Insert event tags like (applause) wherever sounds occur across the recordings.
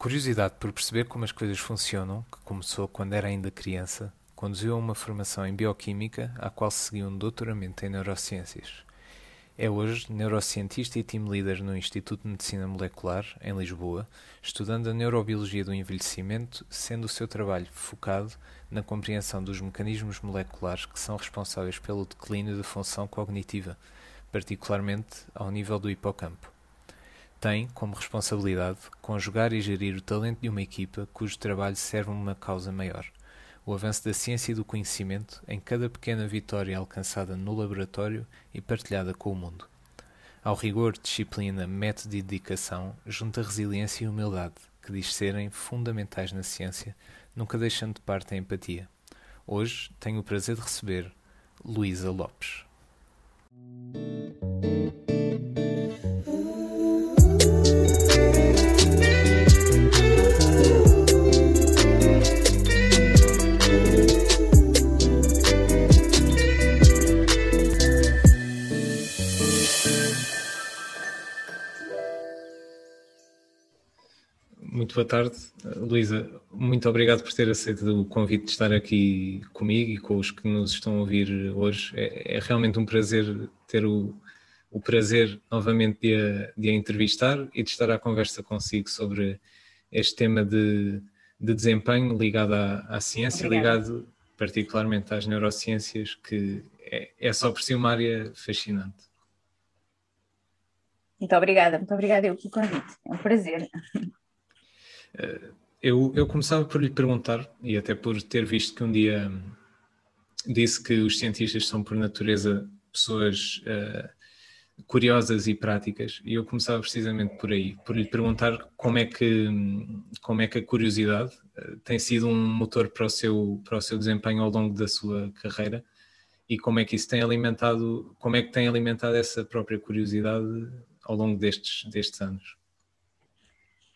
curiosidade por perceber como as coisas funcionam, que começou quando era ainda criança, conduziu a uma formação em bioquímica, à qual seguiu um doutoramento em neurociências. É hoje neurocientista e team leader no Instituto de Medicina Molecular, em Lisboa, estudando a neurobiologia do envelhecimento, sendo o seu trabalho focado na compreensão dos mecanismos moleculares que são responsáveis pelo declínio da função cognitiva, particularmente ao nível do hipocampo. Tem, como responsabilidade, conjugar e gerir o talento de uma equipa cujo trabalho serve uma causa maior – o avanço da ciência e do conhecimento em cada pequena vitória alcançada no laboratório e partilhada com o mundo. Ao rigor, disciplina, método e dedicação, junta resiliência e humildade, que diz serem fundamentais na ciência, nunca deixando de parte a empatia. Hoje tenho o prazer de receber Luísa Lopes. Muito boa tarde, Luísa. Muito obrigado por ter aceito o convite de estar aqui comigo e com os que nos estão a ouvir hoje. É, é realmente um prazer ter o, o prazer novamente de a, de a, entrevistar e de estar à conversa consigo sobre este tema de, de desempenho ligado à, à ciência, Obrigada. ligado particularmente às neurociências, que é, é só por si uma área fascinante. Muito obrigada, muito obrigada eu pelo convite. É um prazer. Eh, eu, eu começava por lhe perguntar, e até por ter visto que um dia disse que os cientistas são, por natureza, pessoas uh, curiosas e práticas, e eu começava precisamente por aí, por lhe perguntar como é que, como é que a curiosidade uh, tem sido um motor para o, seu, para o seu desempenho ao longo da sua carreira e como é que isso tem alimentado, como é que tem alimentado essa própria curiosidade ao longo destes, destes anos.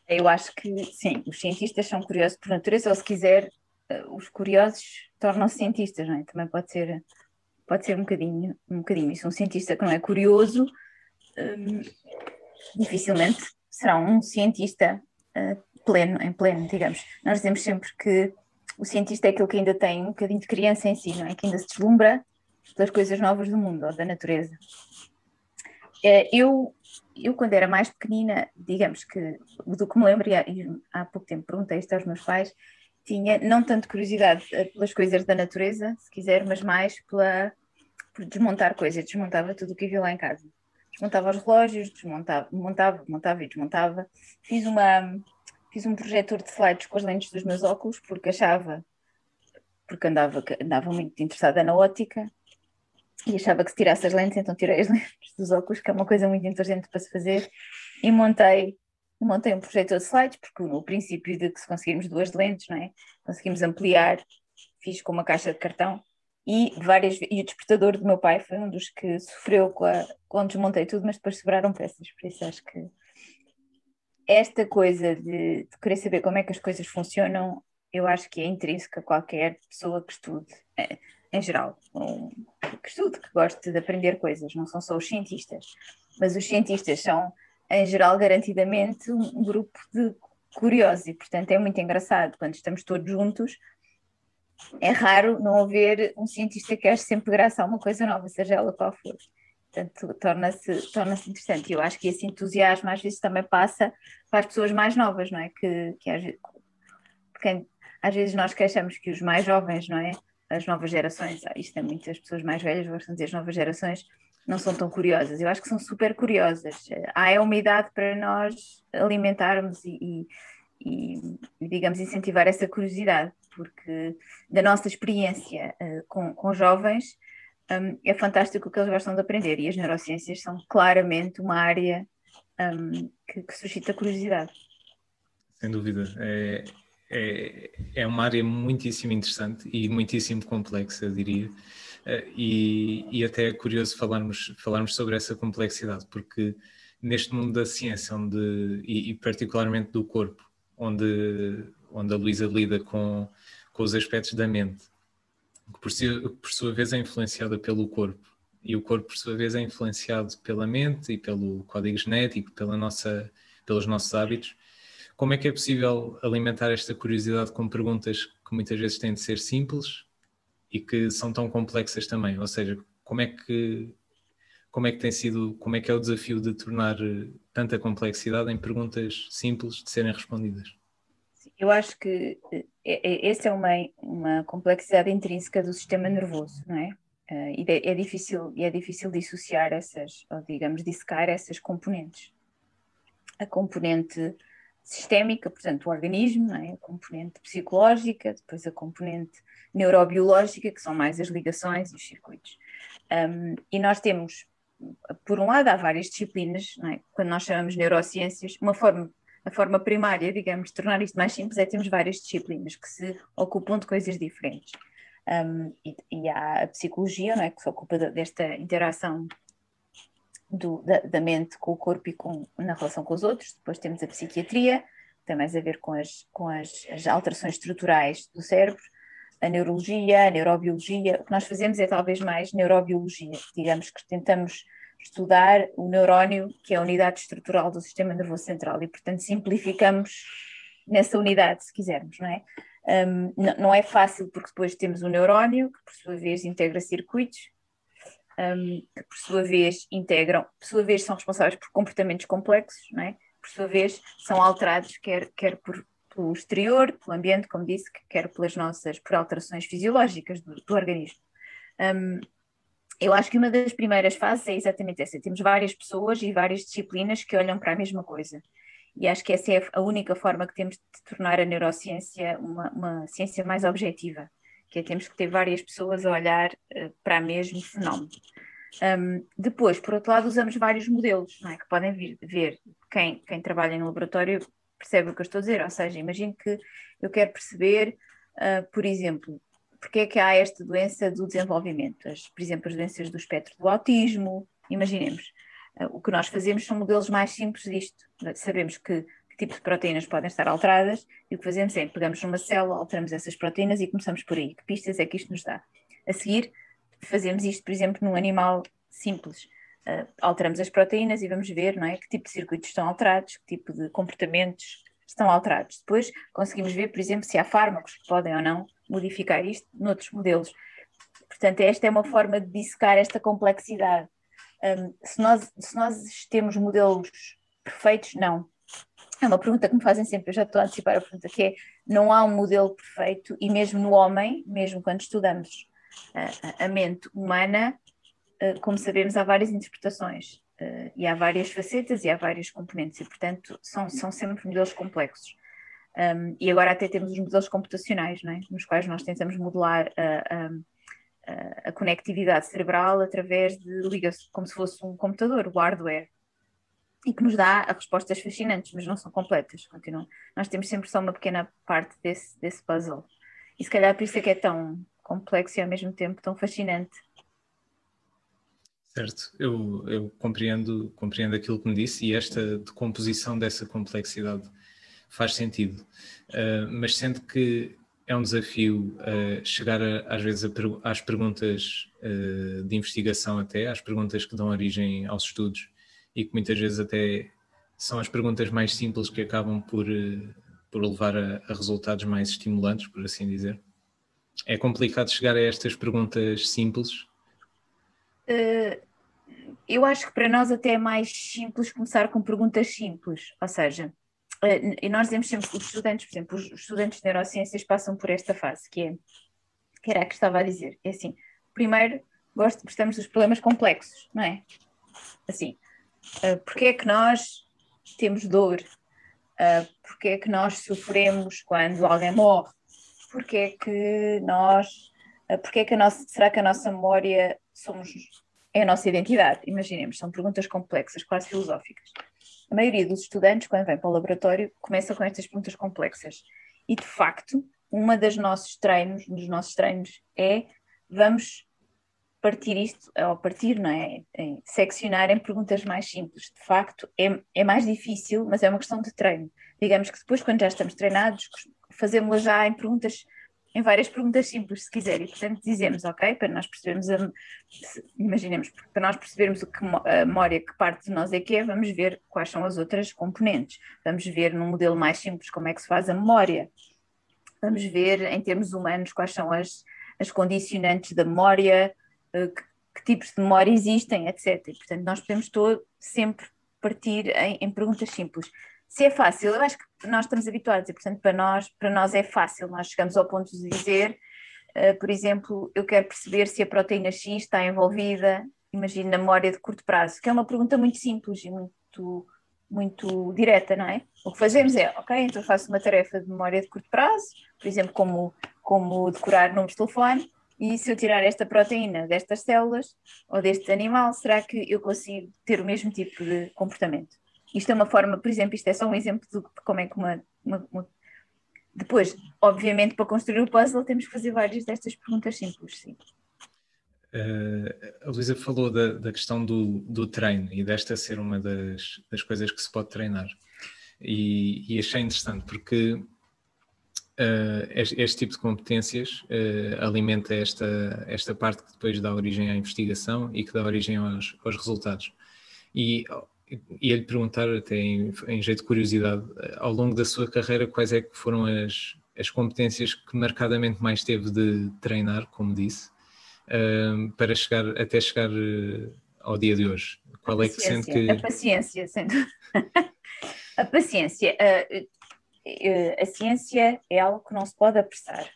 Eu acho que sim, os cientistas são curiosos por natureza, ou se quiser, eh, os curiosos tornam-se cientistas, não é? Também pode ser, pode ser um bocadinho, um bocadinho isso. Um cientista que não é curioso, um, dificilmente será um cientista uh, pleno, em pleno, digamos. Nós dizemos sempre que o cientista é aquele que ainda tem um bocadinho de criança em si, não é? Que ainda se deslumbra pelas coisas novas do mundo ou da natureza. Eh, eu eu quando era mais pequenina, digamos que do que me lembro, e há pouco tempo perguntei isto aos meus pais, tinha não tanto curiosidade eh, pelas coisas da natureza, se quiser, mas mais pela, por desmontar coisas, desmontava tudo o que havia lá em casa. Desmontava os relógios, desmontava, montava, montava e desmontava. Fiz, uma, fiz um projetor de slides com as lentes dos meus óculos, porque achava, porque andava, andava muito interessada na ótica, e achava que se tirasse as lentes, então tirei as (laughs) lentes dos óculos, que é uma coisa muito inteligente para se fazer, e montei, montei um projetor de slides, porque no princípio de que se conseguirmos duas lentes, não é? conseguimos ampliar, fiz com uma caixa de cartão, e várias e o despertador do meu pai foi um dos que sofreu com a, quando desmontei tudo, mas depois sobraram peças, por isso acho que esta coisa de, de querer saber como é que as coisas funcionam, eu acho que é intrínseca a qualquer pessoa que estude. É, em geral, um, que estude, que goste de aprender coisas, não são só os cientistas, mas os cientistas são, em geral, garantidamente um grupo de curiosos e, portanto, é muito engraçado quando estamos todos juntos. É raro não haver um cientista que ache sempre graça a uma coisa nova, seja ela qual for. Portanto, torna-se torna interessante. E eu acho que esse entusiasmo às vezes também passa para as pessoas mais novas, não é? Que, que às, porque às vezes nós queixamos que os mais jovens, não é? As novas gerações, ah, isto é muito, as pessoas mais velhas gostam de dizer as novas gerações não são tão curiosas, eu acho que são super curiosas. Há é uma idade para nós alimentarmos e, e, e, digamos, incentivar essa curiosidade, porque da nossa experiência uh, com, com jovens um, é fantástico o que eles gostam de aprender e as neurociências são claramente uma área um, que, que suscita curiosidade. Sem dúvida. É, é, é uma área muitíssimo interessante e muitíssimo complexa, diria. Eh, e, e até é curioso falarmos, falarmos sobre essa complexidade, porque neste mundo da ciência, onde, e, e particularmente do corpo, onde, onde a Luísa lida com, com os aspectos da mente, que por, si, por sua vez é influenciada pelo corpo, e o corpo, por sua vez, é influenciado pela mente e pelo código genético, pela nossa, pelos nossos hábitos como é que é possível alimentar esta curiosidade com perguntas que muitas vezes têm de ser simples e que são tão complexas também? Ou seja, como é que como é que tem sido, como é que é o desafio de tornar eh, tanta complexidade em perguntas simples de serem respondidas? Eu acho que eh, é, é, essa é uma, uma complexidade intrínseca do sistema nervoso, não é? Uh, e é, difícil, é difícil dissociar essas, ou digamos, dissecar essas componentes. A componente sistémica, portanto, o organismo, é? a componente psicológica, depois a componente neurobiológica, que são mais as ligações e os circuitos. Um, e nós temos, por um lado, há várias disciplinas, é? quando nós chamamos neurociências, uma forma, a forma primária, digamos, de tornar isto mais simples é termos várias disciplinas que se ocupam de coisas diferentes. Um, e, e, há a psicologia, é, que se ocupa de, desta interação do, da, da, mente com o corpo e com, na relação com os outros. Depois temos a psiquiatria, que tem mais a ver com as, com as, as alterações estruturais do cérebro, a neurologia, a neurobiologia. O que nós fazemos é talvez mais neurobiologia, digamos que tentamos estudar o neurónio, que é a unidade estrutural do sistema nervoso central, e portanto simplificamos nessa unidade, se quisermos, não é? Um, não é fácil porque depois temos o neurónio, que por sua vez integra circuitos, um, que por sua vez integram, por sua vez são responsáveis por comportamentos complexos, não é? por sua vez são alterados quer, quer por, pelo exterior, pelo ambiente, como disse, quer pelas nossas, por alterações fisiológicas do, do organismo. Um, eu acho que uma das primeiras fases é exatamente essa. Temos várias pessoas e várias disciplinas que olham para a mesma coisa. E acho que essa é a única forma que temos de tornar a neurociência uma, uma ciência mais objetiva que temos que ter várias pessoas a olhar uh, para o mesmo fenómeno. Um, depois, por outro lado, usamos vários modelos, é? que podem vir, ver, quem, quem trabalha no laboratório percebe o que eu estou a dizer, ou seja, imagino que eu quero perceber, uh, por exemplo, porque é que há esta doença do desenvolvimento, as, por exemplo, as doenças do espectro do autismo, imaginemos. Uh, o que nós fazemos são modelos mais simples disto. Sabemos que que tipo de proteínas podem estar alteradas, e o que fazemos é pegamos numa célula, alteramos essas proteínas e começamos por aí. Que pistas é que isto nos dá? A seguir, fazemos isto, por exemplo, num animal simples. Uh, alteramos as proteínas e vamos ver não é, que tipo de circuitos estão alterados, que tipo de comportamentos estão alterados. Depois conseguimos ver, por exemplo, se há fármacos que podem ou não modificar isto noutros modelos. Portanto, esta é uma forma de dissecar esta complexidade. Um, se, nós, se nós temos modelos perfeitos, não. É uma pergunta que me fazem sempre, eu já estou a antecipar a pergunta, que é, não há um modelo perfeito e mesmo no homem, mesmo quando estudamos a, a mente humana, eh, como sabemos, há várias interpretações eh, e há várias facetas e há vários componentes e, portanto, são, são sempre modelos complexos. Um, e agora até temos os modelos computacionais, é? nos quais nós tentamos modelar a, a, a conectividade cerebral através de ligas, como se fosse um computador, o hardware e que nos dá respostas fascinantes, mas não são completas. Continuam. Nós temos sempre só uma pequena parte desse, desse puzzle. E se calhar por isso é que é tão complexo e ao mesmo tempo tão fascinante. Certo, eu, eu compreendo, compreendo aquilo que me disse e esta decomposição dessa complexidade faz sentido. Uh, mas sendo que é um desafio uh, chegar a, às vezes às perguntas uh, de investigação até, às perguntas que dão origem aos estudos, e que muitas vezes até são as perguntas mais simples que acabam por, eh, por levar a, a resultados mais estimulantes, por assim dizer. É complicado chegar a estas perguntas simples? Uh, eu acho que para nós até é mais simples começar com perguntas simples, ou seja, uh, e nós dizemos sempre os estudantes, por exemplo, os estudantes de neurociências passam por esta fase, que é, que era a que estava a dizer, é assim, primeiro gosto, gostamos dos problemas complexos, não é? Assim, Uh, porque é que nós temos dor? Uh, porque é que nós sofremos quando alguém morre? Porque é que nós. Uh, porque é que a nossa, será que a nossa memória somos, é a nossa identidade? Imaginemos, são perguntas complexas, quase filosóficas. A maioria dos estudantes, quando vem para o laboratório, começa com estas perguntas complexas. E, de facto, uma das nossos treinos, dos nossos treinos é vamos partir isto, ou partir, não é? Em seccionar em perguntas mais simples. De facto, é, é mais difícil, mas é uma questão de treino. Digamos que depois, quando já estamos treinados, fazemos-la já em perguntas em várias perguntas simples, se quiser, e portanto dizemos, ok, para nós percebermos, a, imaginemos, para nós percebermos o que a memória que parte de nós é que é, vamos ver quais são as outras componentes, vamos ver num modelo mais simples como é que se faz a memória, vamos ver em termos humanos quais são as, as condicionantes da memória, que, que tipos de memória existem, etc. Portanto, nós podemos todo, sempre partir em, em perguntas simples se é fácil, eu acho que nós estamos habituados e, portanto, para nós, para nós é fácil. Nós chegamos ao ponto de dizer, uh, por exemplo, eu quero perceber se a proteína X está envolvida, imagino, na memória de curto prazo, que é uma pergunta muito simples e muito, muito direta, não é? O que fazemos é, ok, então faço uma tarefa de memória de curto prazo, por exemplo, como, como decorar números de telefone, e se eu tirar esta proteína destas células ou deste animal, será que eu consigo ter o mesmo tipo de comportamento? Isto é uma forma, por exemplo, isto é só um exemplo de como é que uma, uma, uma... Depois, obviamente, para construir o puzzle temos que fazer várias destas perguntas simples, sim. Uh, a Luísa falou da, da questão do, do, treino e desta ser uma das, das coisas que se pode treinar. E, e achei interessante porque uh, este, este, tipo de competências uh, alimenta esta, esta parte que depois dá origem à investigação e que dá origem aos, aos resultados. E ia-lhe perguntar, até em, em, jeito de curiosidade, ao longo da sua carreira, quais é que foram as, as competências que marcadamente mais teve de treinar, como disse, uh, para chegar até chegar ao dia de hoje? Qual é que sente que. A paciência, sendo. (laughs) a paciência. Uh, a ciência é algo que não se pode apressar.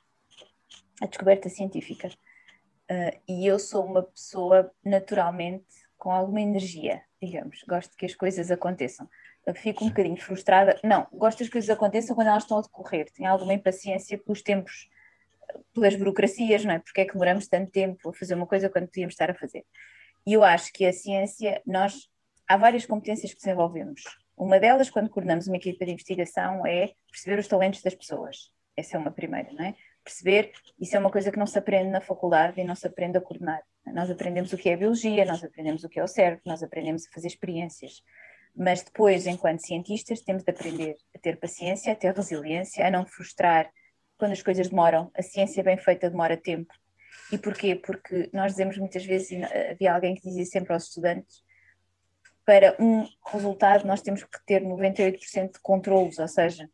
A descoberta científica. Uh, e eu sou uma pessoa naturalmente com alguma energia digamos, gosto que as coisas aconteçam. Eu fico um bocadinho frustrada. Não, gosto que as coisas aconteçam quando elas estão a decorrer. Tenho alguma impaciência pelos tempos, pelas burocracias, não é? Porque é que demoramos tanto tempo a fazer uma coisa quando podíamos estar a fazer? E eu acho que a ciência, nós, há várias competências que desenvolvemos. Uma delas, quando coordenamos uma equipa de investigação, é perceber os talentos das pessoas. Essa é uma primeira, não é? Perceber, isso é uma coisa que não se aprende na faculdade e não se aprende a coordenar. Nós aprendemos o que é biologia, nós aprendemos o que é o cérebro, nós aprendemos a fazer experiências. Mas depois, enquanto cientistas, temos de aprender a ter paciência, a ter resiliência, a não frustrar quando as coisas demoram. A ciência bem feita demora tempo. E porquê? Porque nós dizemos muitas vezes, havia alguém que dizia sempre aos estudantes, para um resultado nós temos que ter 98% de controlos, ou seja,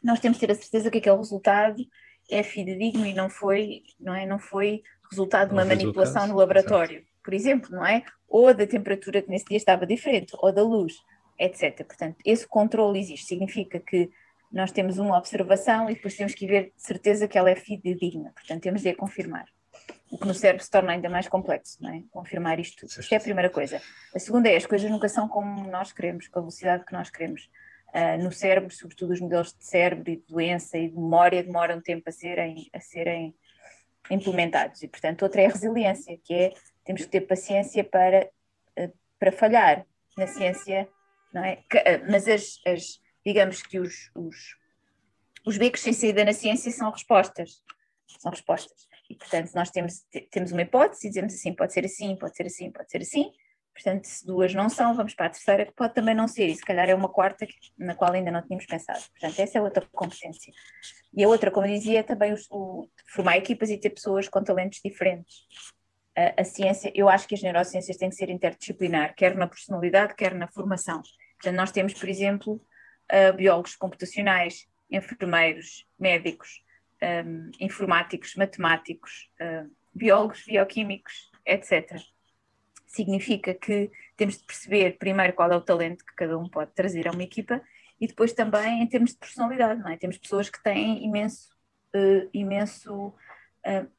nós temos que ter a certeza que aquele resultado é fidedigno e não foi, não é, não foi resultado de uma manipulação no laboratório, por exemplo, não é? Ou da temperatura que nesse dia estava diferente, ou da luz, etc. Portanto, esse controle existe, significa que nós temos uma observação e depois temos que ver de certeza que ela é fidedigna, portanto, temos de a confirmar. O que no cérebro se torna ainda mais complexo, não é? Confirmar isto. Isto é a primeira coisa. A segunda é as coisas nunca são como nós queremos, com a velocidade que nós queremos. Uh, no cérebro, sobretudo os modelos de cérebro e de doença e de memória demoram tempo a serem, a serem implementados. E, portanto, outra é a resiliência, que é temos que ter paciência para, eh, para falhar na ciência, não é? Eh, mas as, as digamos que os, os, os becos sem saída na ciência são respostas. São respostas. E, portanto, nós temos, temos uma hipótese e dizemos assim, pode ser assim, pode ser assim, pode ser assim. Portanto, se duas não são, vamos para a terceira, que pode também não ser, e se calhar é uma quarta na qual ainda não tínhamos pensado. Portanto, essa é outra competência. E a outra, como dizia, é também o, o, formar equipas e ter pessoas com talentos diferentes. A, a, ciência, eu acho que as neurociências têm que ser interdisciplinar, quer na personalidade, quer na formação. Portanto, nós temos, por exemplo, uh, biólogos computacionais, enfermeiros, médicos, um, informáticos, matemáticos, uh, biólogos, bioquímicos, etc significa que temos de perceber primeiro qual é o talento que cada um pode trazer a uma equipa e depois também em termos de personalidade, não é? Temos pessoas que têm imenso, uh, imenso uh,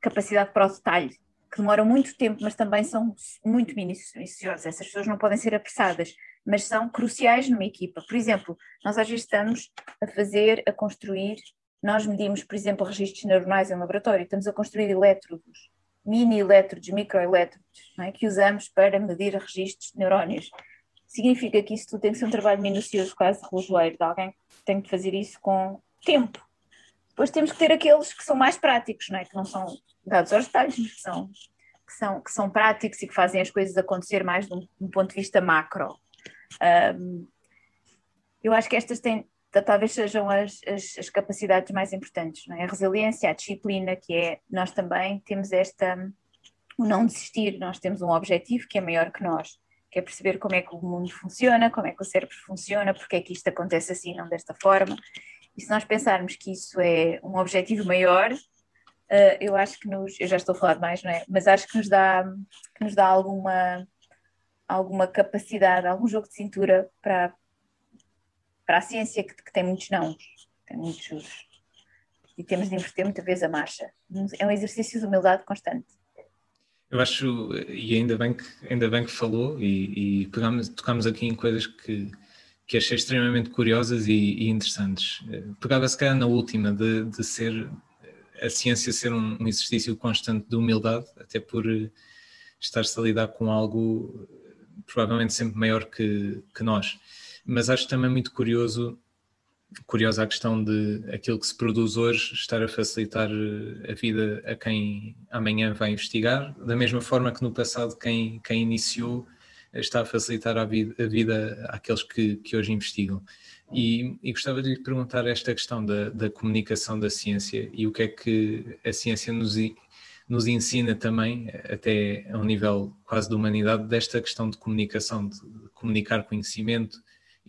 capacidade para o detalhe, que demoram muito tempo, mas também são muito minuciosas. Essas pessoas não podem ser apressadas, mas são cruciais numa equipa. Por exemplo, nós às vezes estamos a fazer, a construir, nós medimos, por exemplo, registros neuronais em laboratório, estamos a construir elétrodos mini-elétrodos, microelétrodos, é? que usamos para medir registros de neurónios. Significa que isso tudo tem que ser um trabalho minucioso, quase relojoeiro, de alguém que tem que fazer isso com tempo. Depois temos que ter aqueles que são mais práticos, não é? que não são dados aos detalhes, que são, que são, que são práticos e que fazem as coisas acontecer mais de um, de um ponto de vista macro. Um, eu acho que estas têm, talvez sejam as, as, as, capacidades mais importantes, não é? A resiliência, a disciplina, que é, nós também temos esta, o não desistir, nós temos um objetivo que é maior que nós, que é perceber como é que o mundo funciona, como é que o cérebro funciona, porque é que isto acontece assim, não desta forma. E se nós pensarmos que isso é um objetivo maior, uh, eu acho que nos, eu já estou a falar demais, não é? Mas acho que nos dá, que nos dá alguma, alguma capacidade, algum jogo de cintura para, para a ciência que, que tem muitos não, tem muitos e temos de inverter muita vez a marcha. É um exercício de humildade constante. Eu acho, e ainda bem que, ainda bem que falou, e, e pegamos, tocamos aqui em coisas que, que achei extremamente curiosas e, e interessantes. Pegava se calhar na última, de, de ser a ciência ser um, um exercício constante de humildade, até por estar-se a lidar com algo provavelmente sempre maior que, que nós. Mas acho também muito curioso curiosa a questão de aquilo que se produz hoje estar a facilitar a vida a quem amanhã vai investigar, da mesma forma que no passado quem, quem iniciou está a facilitar a vida, a vida àqueles que, que hoje investigam. E, e, gostava de lhe perguntar esta questão da, da comunicação da ciência e o que é que a ciência nos, nos ensina também, até a um nível quase de humanidade, desta questão de comunicação, de comunicar conhecimento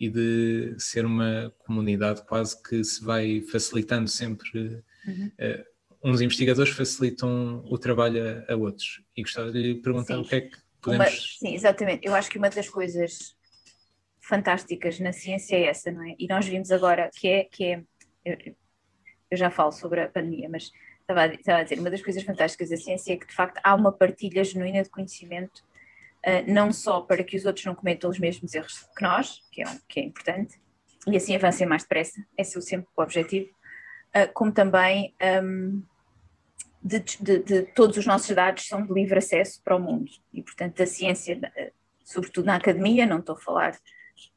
e de ser uma comunidade quase que se vai facilitando sempre. Uhum. Uh, uns investigadores facilitam o trabalho a, a, outros. E gostava de lhe perguntar sim. o que é que podemos. Uma, sim, exatamente. Eu acho que uma das coisas fantásticas na ciência é essa, não é? E nós vimos agora que é, que é eu, eu já falo sobre a pandemia, mas estava a, estava a, dizer, uma das coisas fantásticas da ciência é que de facto há uma partilha genuína de conhecimento, não só para que os outros não cometam os mesmos erros que nós, que é, que é importante, e assim avancem mais depressa, esse é sempre o objetivo, uh, como também um, de, de, de, todos os nossos dados são de livre acesso para o mundo, e portanto a ciência, sobretudo na academia, não estou a falar de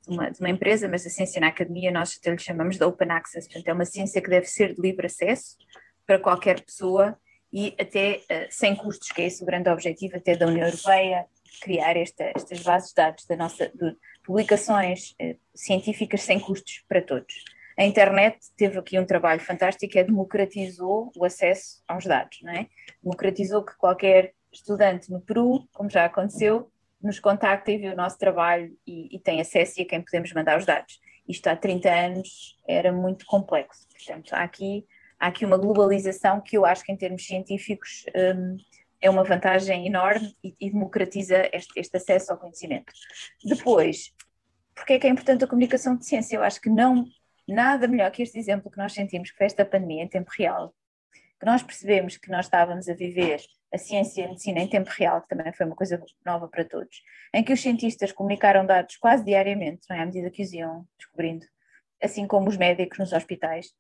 uma, de uma, empresa, mas a ciência na academia nós até lhe chamamos de open access, portanto é uma ciência que deve ser de livre acesso para qualquer pessoa e até uh, sem custos, que é esse o grande objetivo até da União Europeia, criar esta, estas bases de dados da nossa, de publicações uh, científicas sem custos para todos. A internet teve aqui um trabalho fantástico, é democratizou o acesso aos dados, não é? Democratizou que qualquer estudante no Peru, como já aconteceu, nos contacta e vê o nosso trabalho e, e, tem acesso e a quem podemos mandar os dados. Isto há 30 anos era muito complexo. Portanto, há aqui, há aqui uma globalização que eu acho que, em termos científicos, um, é uma vantagem enorme e, e democratiza este, este, acesso ao conhecimento. Depois, porque é que é importante a comunicação de ciência? Eu acho que não nada melhor que este exemplo que nós sentimos que foi esta pandemia em tempo real, que nós percebemos que nós estávamos a viver a ciência e a medicina em tempo real, que também foi uma coisa nova para todos, em que os cientistas comunicaram dados quase diariamente, não é? à medida que os iam descobrindo, assim como os médicos nos hospitais.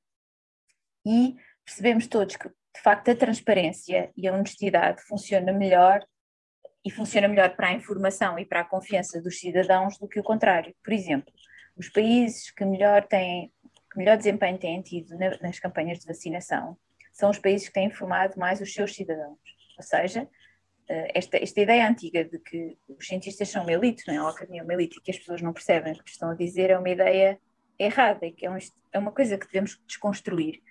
E percebemos todos que, de facto, a transparência e a honestidade funciona melhor e funciona melhor para a informação e para a confiança dos cidadãos do que o contrário. Por exemplo, os países que melhor têm, que melhor desempenho têm tido nas campanhas de vacinação são os países que têm informado mais os seus cidadãos. Ou seja, eh, esta, esta ideia antiga de que os cientistas são uma elite, não é? a academia é uma elite e que as pessoas não percebem o que estão a dizer é uma ideia errada e que é, um, é uma coisa que devemos desconstruir.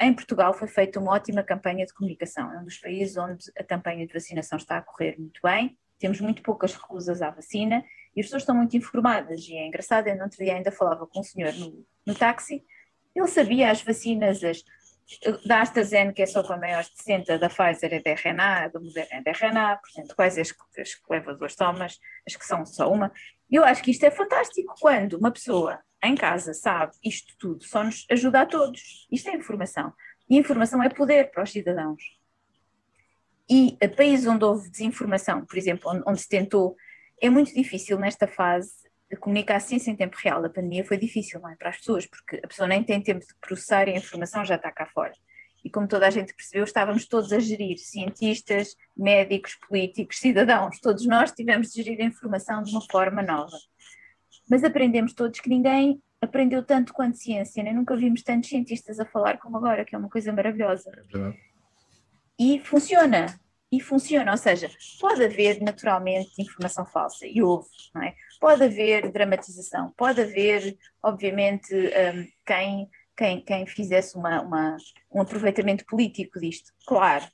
Em Portugal foi feita uma ótima campanha de comunicação, é um dos países onde a campanha de vacinação está a correr muito bem, temos muito poucas recusas à vacina e as pessoas estão muito informadas. E é engraçado, eu no outro dia ainda falava com um senhor no, no táxi, ele sabia as vacinas, as, da AstraZeneca é só para maiores de 60, da Pfizer é de RNA, da Moderna é de RNA, portanto, quais as, as que levam duas tomas, as que são só uma. Eu acho que isto é fantástico quando uma pessoa em casa sabe isto tudo, só nos ajuda a todos. Isto é informação. E informação é poder para os cidadãos. E a países onde houve desinformação, por exemplo, onde, onde se tentou, é muito difícil nesta fase comunicar a ciência em tempo real da pandemia foi difícil é? para as pessoas, porque a pessoa nem tem tempo de processar a informação já está cá fora. E como toda a gente percebeu, estávamos todos a gerir, cientistas, médicos, políticos, cidadãos, todos nós tivemos de gerir a informação de uma forma nova. Mas aprendemos todos que ninguém aprendeu tanto quanto ciência, nem nunca vimos tantos cientistas a falar como agora, que é uma coisa maravilhosa. É e funciona. e funciona, ou seja, pode haver naturalmente informação falsa, e houve, não é? Pode haver dramatização, pode haver, obviamente, um, quem, quem, quem fizesse uma, uma, um aproveitamento político disto, claro,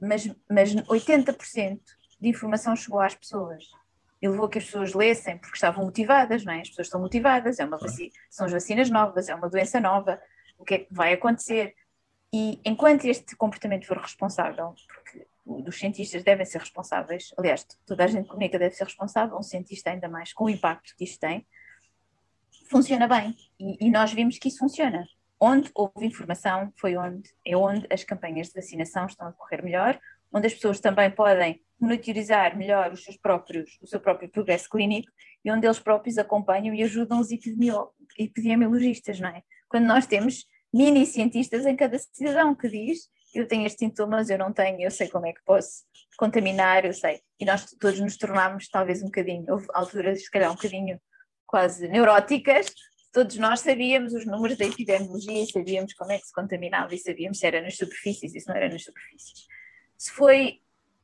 mas, mas 80% de informação chegou às pessoas e levou a que as pessoas lessem porque estavam motivadas, não é? As pessoas estão motivadas, é uma vacina, são as vacinas novas, é uma doença nova, o que é que vai acontecer? E enquanto este comportamento for responsável, porque os cientistas devem ser responsáveis, aliás, toda a gente comunica deve ser responsável, um cientista ainda mais com o impacto que isto tem, funciona bem. E, e, nós vimos que isso funciona. Onde houve informação foi onde é onde as campanhas de vacinação estão a correr melhor, onde as pessoas também podem monitorizar melhor os seus próprios, o seu próprio progresso clínico e onde eles próprios acompanham e ajudam os epidemiologistas, não é? Quando nós temos mini cientistas em cada cidadão que diz eu tenho estes sintomas, eu não tenho, eu sei como é que posso contaminar, eu sei. E nós todos nos tornámos talvez um bocadinho, houve alturas se calhar um bocadinho quase neuróticas, todos nós sabíamos os números da epidemiologia, sabíamos como é que se contaminava e sabíamos se era nas superfícies e se não era nas superfícies. Se foi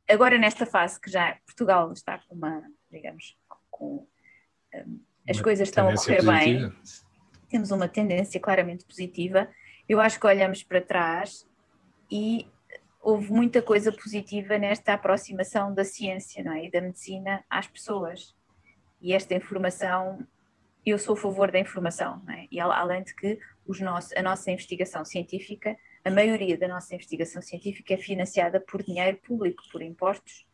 agora nesta fase que já Portugal está com uma, digamos, com um, as uma coisas estão a correr positiva. bem, temos uma tendência claramente positiva. Eu acho que olhamos para trás e houve muita coisa positiva nesta aproximação da ciência não é? e da medicina às pessoas. E esta informação, eu sou a favor da informação, é? e além de que os nossos, a nossa investigação científica, a maioria da nossa investigação científica é financiada por dinheiro público, por impostos.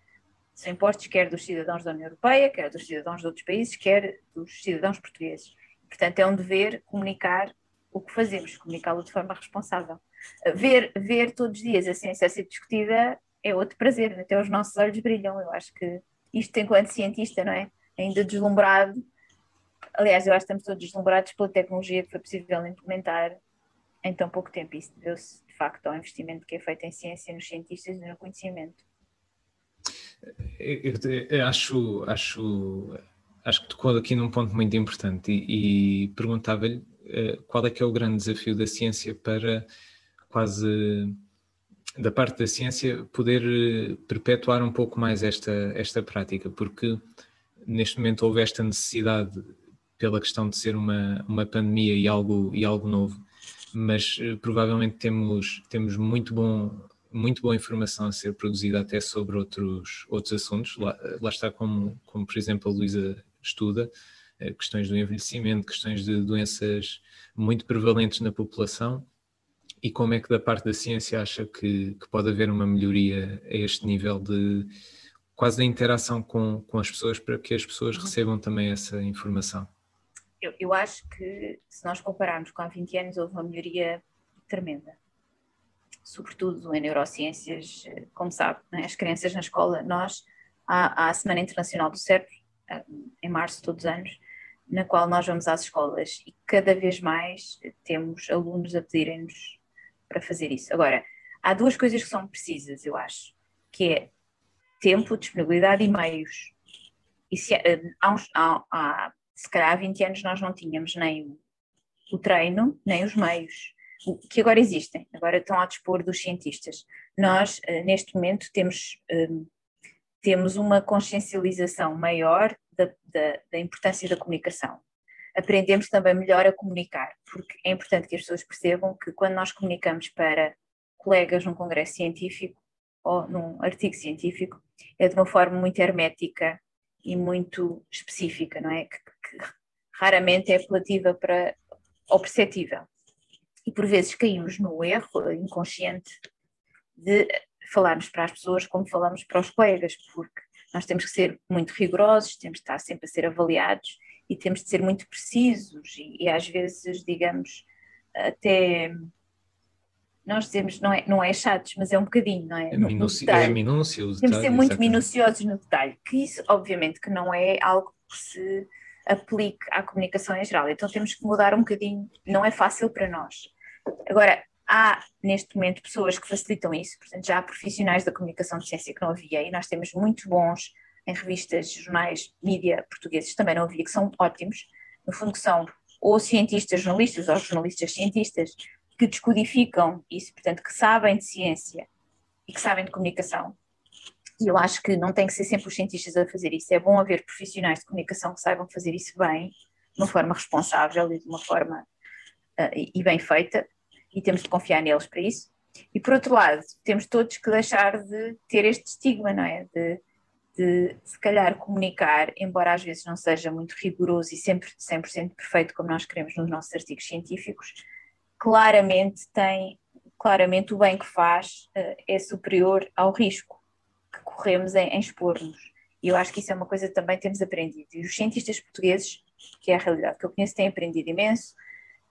São impostos quer dos cidadãos da União Europeia, quer dos cidadãos de outros países, quer dos cidadãos portugueses. Portanto, é um dever comunicar o que fazemos, comunicá-lo de forma responsável. Ver, ver todos os dias a ciência a ser discutida é outro prazer, até os nossos olhos brilham. Eu acho que isto, enquanto cientista, não é? Ainda deslumbrado. Aliás, eu acho que estamos todos deslumbrados pela tecnologia que foi possível implementar em tão pouco tempo. Isso deu-se, de facto, ao investimento que é feito em ciência, nos cientistas e no conhecimento. Eu, eu acho, acho, acho que tocou aqui num ponto muito importante e, e perguntava-lhe eh, qual é que é o grande desafio da ciência para quase da parte da ciência poder eh, perpetuar um pouco mais esta, esta prática, porque neste momento houve esta necessidade pela questão de ser uma, uma pandemia e algo, e algo novo, mas uh, provavelmente temos, temos muito, bom, muito boa informação a ser produzida até sobre outros, outros assuntos, lá, lá está como, como por exemplo a Luísa estuda, uh, questões do envelhecimento, questões de doenças muito prevalentes na população, e como é que da parte da ciência acha que, que pode haver uma melhoria a este nível de quase da interação com, com as pessoas para que as pessoas uhum. recebam também essa informação? Eu, eu acho que se nós compararmos com há 20 anos houve uma melhoria tremenda sobretudo em neurociências, como sabe, né? as crianças na escola, nós, há, há, a Semana Internacional do Cérebro, em março todos os anos, na qual nós vamos às escolas e cada vez mais temos alunos a pedirem-nos para fazer isso. Agora, há duas coisas que são precisas, eu acho, que é tempo, disponibilidade e meios. E se, eh, há, uns, há, há, se calhar há 20 anos nós não tínhamos nem o, o treino, nem os meios, que agora existem, agora estão ao dispor dos cientistas. Nós, eh, neste momento, temos, eh, temos uma consciencialização maior da, da, da importância da comunicação aprendemos também melhor a comunicar, porque é importante que as pessoas percebam que quando nós comunicamos para colegas num congresso científico ou num artigo científico, é de uma forma muito hermética e muito específica, não é? Que raramente é apelativa para ou perceptível. E por vezes caímos no erro inconsciente de falarmos para as pessoas como falamos para os colegas, porque nós temos que ser muito rigorosos, temos que estar sempre a ser avaliados e temos de ser muito precisos e, e às vezes, digamos, até nós dizemos, não é, não é chatos, mas é um bocadinho, não é? É, minuci é minúcio. Temos de ser muito minuciosos no detalhe, que isso, obviamente, que não é algo que se aplique à comunicação em geral. Então temos que mudar um bocadinho, não é fácil para nós. Agora, há neste momento pessoas que facilitam isso, portanto, já há profissionais da comunicação de ciência que não havia, e nós temos muito bons em revistas, jornais, mídia portugueses, também não havia, que são ótimos, no fundo que são ou cientistas jornalistas ou jornalistas cientistas que descodificam isso, portanto, que sabem de ciência e que sabem de comunicação. E eu acho que não tem que ser sempre os cientistas a fazer isso. É bom haver profissionais de comunicação que saibam fazer isso bem, de uma forma responsável e de uma forma uh, e bem feita, e temos de confiar neles para isso. E por outro lado, temos todos que deixar de ter este estigma, não é? De, de se calhar comunicar, embora às vezes não seja muito rigoroso e sempre 100% perfeito como nós queremos nos nossos artigos científicos, claramente tem, claramente o bem que faz uh, é superior ao risco corremos em, em expor-nos. E eu acho que isso é uma coisa que também temos aprendido. E os cientistas portugueses, que é a realidade que eu conheço, têm aprendido imenso.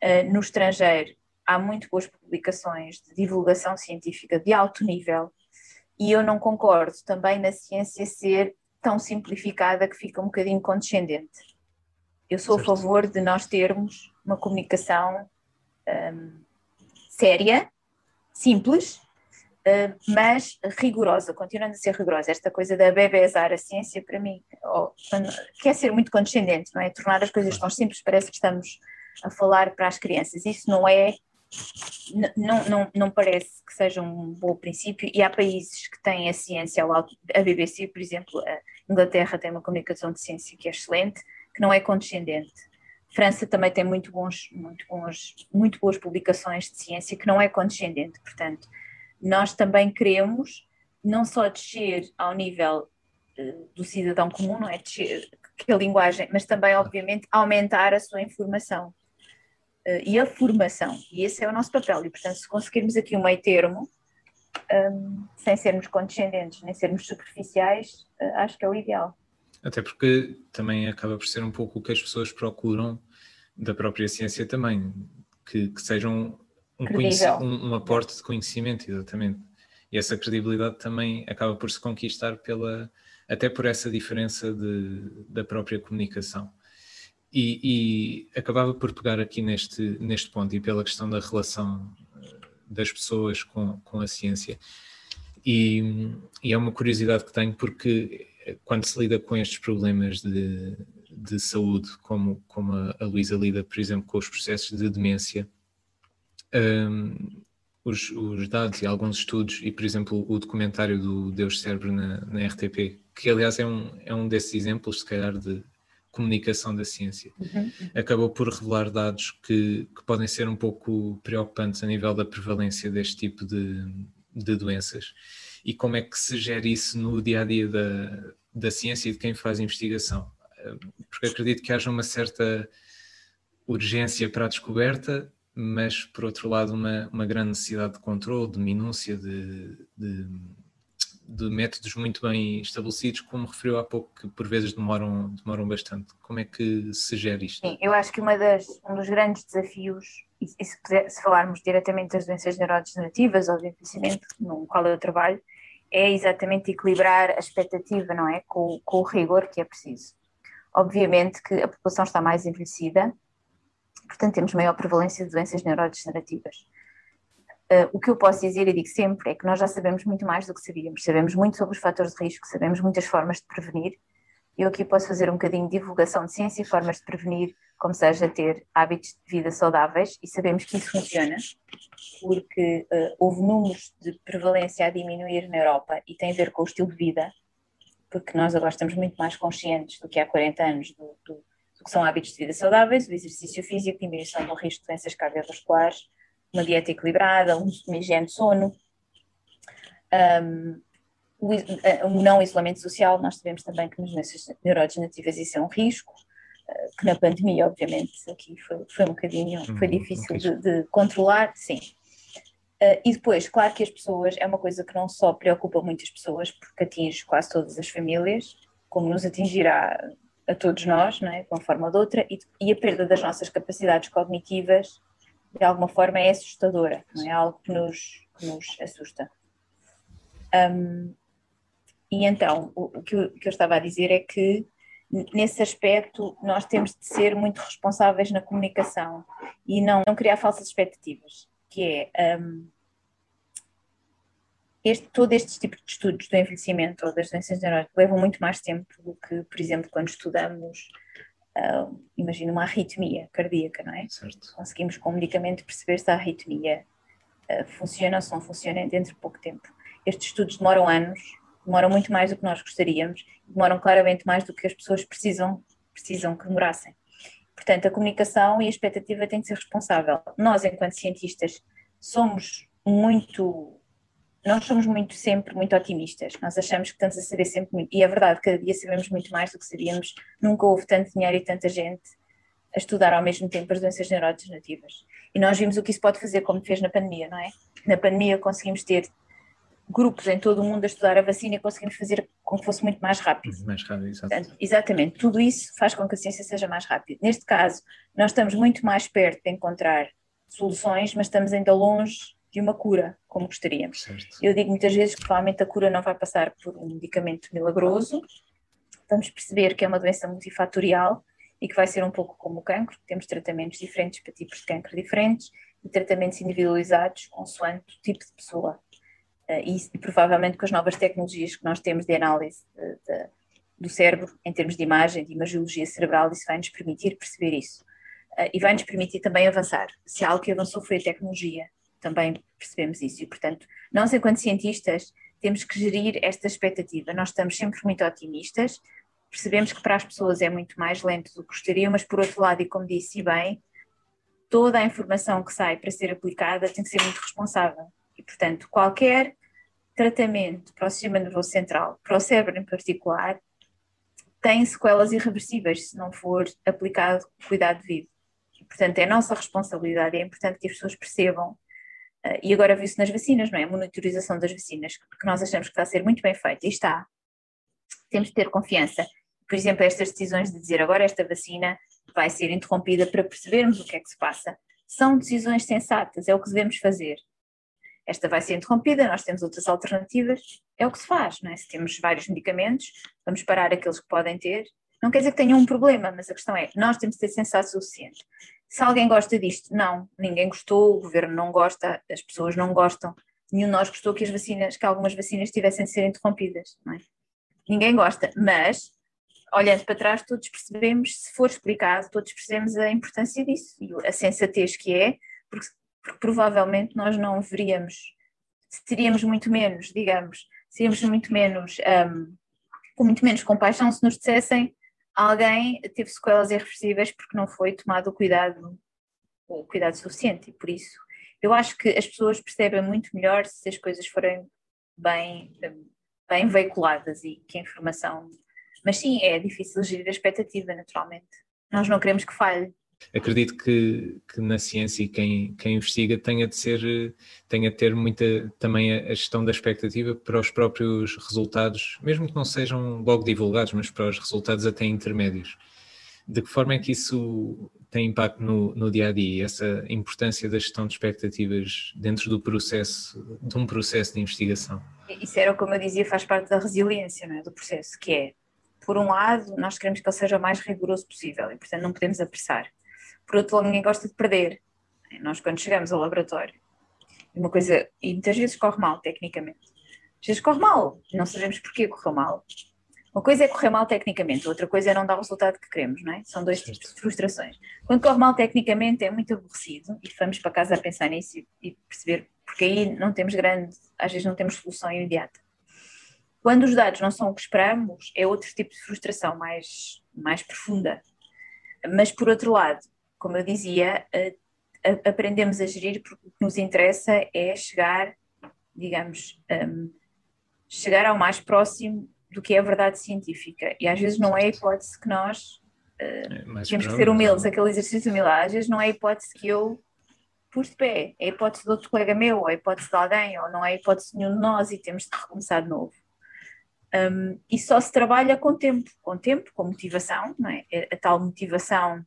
Uh, no estrangeiro há muito boas publicações de divulgação científica de alto nível, e eu não concordo também na ciência ser tão simplificada que fica um bocadinho condescendente. Eu sou certo. a favor de nós termos uma comunicação um, séria, simples, mas rigorosa, continuando a ser rigorosa. Esta coisa da bebezar a ciência, para mim, oh, quer ser muito condescendente, não é? Tornar as coisas tão simples, parece que estamos a falar para as crianças. Isso não é não, não, não parece que seja um bom princípio e há países que têm a ciência a BBC, por exemplo, a Inglaterra tem uma comunicação de ciência que é excelente, que não é condescendente. França também tem muito, bons, muito, bons, muito boas publicações de ciência que não é condescendente. Portanto, nós também queremos não só descer ao nível uh, do cidadão comum, não é descer que a linguagem, mas também, obviamente, aumentar a sua informação uh, e a formação. E esse é o nosso papel. E, portanto, se conseguirmos aqui um meio termo, um, sem sermos condescendentes nem sermos superficiais, uh, acho que é o ideal. Até porque também acaba por ser um pouco o que as pessoas procuram da própria ciência também, que, que sejam um, um, um, aporte de conhecimento, exatamente. E essa credibilidade também acaba por se conquistar pela, até por essa diferença de, da própria comunicação. E, e, acabava por pegar aqui neste, neste ponto e pela questão da relação eh, das pessoas com, com a ciência. E, e, é uma curiosidade que tenho porque eh, quando se lida com estes problemas de, de saúde, como, como a, a Luísa lida, por exemplo, com os processos de demência, um, os, os, dados e alguns estudos, e por exemplo o documentário do Deus Cérebro na, na RTP, que aliás é um, é um desses exemplos, se calhar, de, comunicação da ciência. Uhum. Acabou por revelar dados que, que, podem ser um pouco preocupantes a nível da prevalência deste tipo de, de doenças. E como é que se gera isso no dia a dia da, da ciência e de quem faz investigação? Porque acredito que haja uma certa urgência para a descoberta, mas por outro lado, uma, uma grande necessidade de controle, de minúcia, de, de de métodos muito bem estabelecidos, como referiu há pouco, que por vezes demoram, demoram bastante. Como é que se gera isto? Sim, eu acho que uma das, um dos grandes desafios, e, se, puder, se, falarmos diretamente das doenças neurodegenerativas ou do envelhecimento, no qual eu trabalho, é exatamente equilibrar a expectativa, não é? Com, com o rigor que é preciso. Obviamente que a população está mais envelhecida, portanto temos maior prevalência de doenças neurodegenerativas. Uh, o que eu posso dizer e digo sempre é que nós já sabemos muito mais do que sabíamos, sabemos muito sobre os fatores de risco, sabemos muitas formas de prevenir. Eu aqui posso fazer um bocadinho de divulgação de ciência e formas de prevenir, como seja ter hábitos de vida saudáveis, e sabemos que isso funciona, porque uh, houve números de prevalência a diminuir na Europa e tem a ver com o estilo de vida, porque nós agora estamos muito mais conscientes do que há 40 anos do, do, que são hábitos de vida saudáveis, o exercício físico, diminuição do risco de doenças cardiovasculares, uma dieta equilibrada, um, higiene de sono, um, o, eh, não isolamento social, nós sabemos também que nas doenças neurodegenerativas isso é um risco, uh, que na pandemia, obviamente, aqui foi, foi um bocadinho, foi uhum, difícil de, de, controlar, sim. Uh, e depois, claro que as pessoas, é uma coisa que não só preocupa muitas pessoas, porque atinge quase todas as famílias, como nos atingirá a todos nós, não é? de uma forma ou de outra, e, e a perda das nossas capacidades cognitivas de alguma forma é assustadora, não é algo que nos, que nos assusta. Um, e então, o, o, que eu, o, que eu, estava a dizer é que, nesse aspecto, nós temos de ser muito responsáveis na comunicação e não, não criar falsas expectativas, que é um, este, todo este tipo de estudos do envelhecimento ou das doenças neurológicas levam muito mais tempo do que, por exemplo, quando estudamos uh, imagina uma arritmia cardíaca, não é? Certo. Conseguimos com o medicamento perceber se a arritmia uh, funciona ou se não funciona dentro de pouco tempo. Estes estudos demoram anos demoram muito mais do que nós gostaríamos, demoram claramente mais do que as pessoas precisam, precisam que demorassem. Portanto, a comunicação e a expectativa têm de ser responsável. Nós, enquanto cientistas, somos muito nós somos muito sempre muito otimistas. Nós achamos que estamos a saber sempre muito, e é verdade, cada dia sabemos muito mais do que sabíamos. Nunca houve tanto dinheiro e tanta gente a estudar ao mesmo tempo as doenças neurodegenerativas. E nós vimos o que isso pode fazer, como fez na pandemia, não é? Na pandemia conseguimos ter grupos em todo o mundo a estudar a vacina e conseguimos fazer com que fosse muito mais rápido. Mais rápido, exatamente. exatamente. Tudo isso faz com que a ciência seja mais rápida. Neste caso, nós estamos muito mais perto de encontrar soluções, mas estamos ainda longe de uma cura, como gostaríamos. Certo. Eu digo muitas vezes que provavelmente a cura não vai passar por um medicamento milagroso. Vamos perceber que é uma doença multifatorial e que vai ser um pouco como o cancro. Temos tratamentos diferentes para tipos de cancro diferentes e tratamentos individualizados consoante o tipo de pessoa. Uh, e, e, provavelmente com as novas tecnologias que nós temos de análise de, de, do cérebro, em termos de imagem, de imagiologia cerebral, isso vai nos permitir perceber isso. Uh, e vai nos permitir também avançar. Se algo que avançou foi a tecnologia, também percebemos isso. E, portanto, nós, enquanto cientistas, temos que gerir esta expectativa. Nós estamos sempre muito otimistas, percebemos que para as pessoas é muito mais lento do que gostariam, mas, por outro lado, e como disse bem, toda a informação que sai para ser aplicada tem que ser muito responsável. E, portanto, qualquer tratamento para o sistema nervoso central, para o cérebro em particular, tem sequelas irreversíveis se não for aplicado com cuidado devido. E, portanto, é nossa responsabilidade, é importante que as pessoas percebam e agora viu-se nas vacinas, não é? A monitorização das vacinas, que nós achamos que está a ser muito bem feita, e está. Temos de ter confiança. Por exemplo, estas decisões de dizer agora esta vacina vai ser interrompida para percebermos o que é que se passa, são decisões sensatas, é o que devemos fazer. Esta vai ser interrompida, nós temos outras alternativas, é o que se faz, não é? Se temos vários medicamentos, vamos parar aqueles que podem ter. Não quer dizer que tenham um problema, mas a questão é, nós temos de ser sensatos o suficiente. Se alguém gosta disto, não, ninguém gostou, o governo não gosta, as pessoas não gostam, nenhum de nós gostou que as vacinas, que algumas vacinas tivessem de ser interrompidas, é? Ninguém gosta, mas olhando para trás, todos percebemos, se for explicado, todos percebemos a importância disso e a sensatez que é, porque, porque provavelmente nós não veríamos, teríamos muito menos, digamos, seríamos muito menos, um, com muito menos compaixão se nos dissessem alguém teve sequelas irreversíveis porque não foi tomado o cuidado, o cuidado suficiente e por isso eu acho que as pessoas percebem muito melhor se as coisas forem bem, bem veiculadas e que a informação. Mas sim, é difícil gerir a expectativa, naturalmente. Nós não queremos que falhe, acredito que, que, na ciência e quem, quem investiga tenha de ser, tenha de ter muita também a, gestão da expectativa para os próprios resultados, mesmo que não sejam logo divulgados, mas para os resultados até intermédios. De que forma é que isso tem impacto no, no dia a dia, essa importância da gestão de expectativas dentro do processo, de um processo de investigação? Isso era como eu dizia, faz parte da resiliência é, do processo, que é, por um lado, nós queremos que ele seja o mais rigoroso possível e, portanto, não podemos apressar por outro lado, ninguém gosta de perder. Nós, quando chegamos ao laboratório, uma coisa, e muitas vezes corre mal, tecnicamente. Às vezes corre mal, não sabemos porquê correu mal. Uma coisa é correr mal tecnicamente, outra coisa é não dar o resultado que queremos, não é? São dois tipos de frustrações. Quando corre mal tecnicamente é muito aborrecido e vamos para casa a pensar nisso e, e perceber, porque aí não temos grande, às vezes não temos solução imediata. Quando os dados não são o que esperamos, é outro tipo de frustração mais, mais profunda. Mas por outro lado, como eu dizia, aprendemos a gerir porque o que nos interessa é chegar, digamos, um, chegar ao mais próximo do que é a verdade científica. E às vezes não é a hipótese que nós uh, é temos que ser humildes, aquele exercício de humildade, às vezes não é a hipótese que eu pus de pé, é a hipótese de outro colega meu, ou a hipótese de alguém, ou não é a hipótese de nenhum de nós e temos de recomeçar de novo. Um, e só se trabalha com tempo, com tempo, com motivação, não é? A tal motivação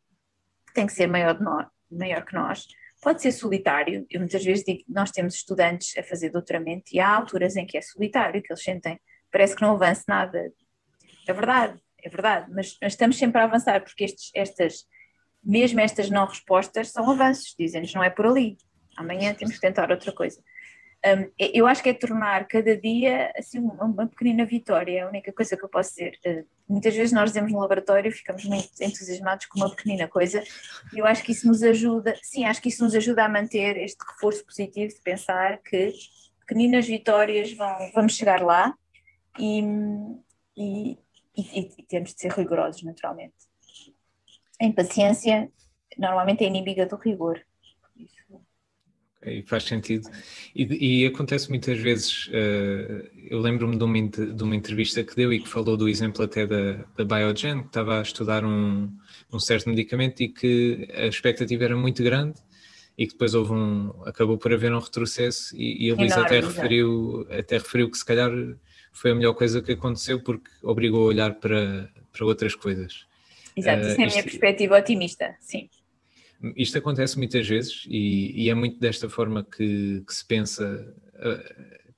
tem que ser maior, nós, maior que nós. Pode ser solitário, eu muitas vezes digo nós temos estudantes a fazer doutoramento e há alturas em que é solitário, que eles sentem, parece que não avança nada. É verdade, é verdade, mas, mas estamos sempre a avançar, porque estes, estas, mesmo estas não respostas são avanços, dizem-nos não é por ali. Amanhã temos que tentar outra coisa. Um, eu acho que é tornar cada dia assim uma pequenina vitória, é a única coisa que eu posso dizer. Uh, muitas vezes nós dizemos no laboratório, ficamos muito entusiasmados com uma pequenina coisa, e eu acho que isso nos ajuda, sim, acho que isso nos ajuda a manter este reforço positivo de pensar que pequeninas vitórias vão, vamos chegar lá, e, e, e, e temos de ser rigorosos, naturalmente. A impaciência normalmente é inimiga do rigor. E faz sentido. E, e, acontece muitas vezes, uh, eu lembro-me de, uma, de uma entrevista que deu e que falou do exemplo até da, da Biogen, que estava a estudar um, um certo medicamento e que a expectativa era muito grande e que depois houve um, acabou por haver um retrocesso e, e a Luísa até referiu, até referiu que se calhar foi a melhor coisa que aconteceu porque obrigou a olhar para, para outras coisas. Exato, uh, isso é a minha perspectiva otimista, sim. Isto acontece muitas vezes e, e é muito desta forma que, que, se pensa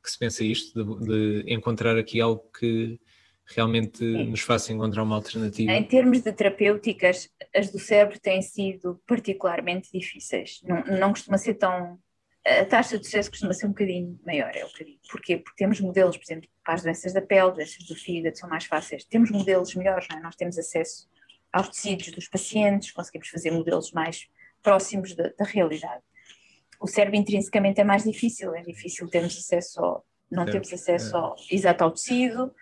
que se pensa isto, de, de encontrar aqui algo que realmente Sim. nos faça encontrar uma alternativa. Em termos de terapêuticas, as do cérebro têm sido particularmente difíceis. Não, não costuma ser tão. A taxa de sucesso costuma ser um bocadinho maior, é o que eu digo. Porquê? Porque temos modelos, por exemplo, para as doenças da pele, doenças do fígado, são mais fáceis. Temos modelos melhores, não é? Nós temos acesso aos tecidos dos pacientes, conseguimos fazer modelos mais próximos da, da realidade. O cérebro intrinsecamente é mais difícil, é difícil termos acesso ao, não certo. temos acesso é. ao, exato ao tecido,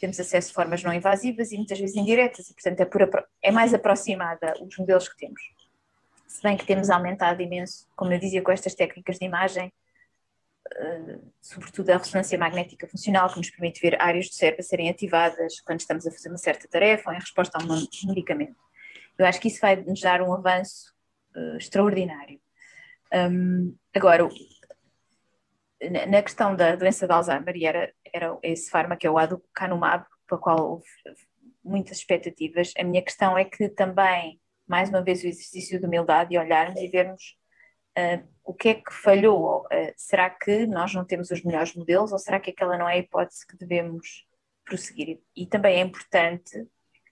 temos acesso de formas não invasivas e muitas vezes indiretas, e portanto é, por, é mais aproximada os modelos que temos. Se bem que temos aumentado imenso, como eu dizia, com estas técnicas de imagem, sobretudo a ressonância magnética funcional, que nos permite ver áreas do cérebro a serem ativadas quando estamos a fazer uma certa tarefa ou em resposta a um medicamento. Eu acho que isso vai nos dar um avanço uh, extraordinário. Um, agora, na questão da doença de Alzheimer, e era, era esse fármaco, é o aducanumab, para o qual houve muitas expectativas, a minha questão é que também, mais uma vez, o exercício de humildade e olharmos e vermos uh, o que é que falhou. Uh, será que nós não temos os melhores modelos ou será que aquela não é a hipótese que devemos prosseguir? E também é importante,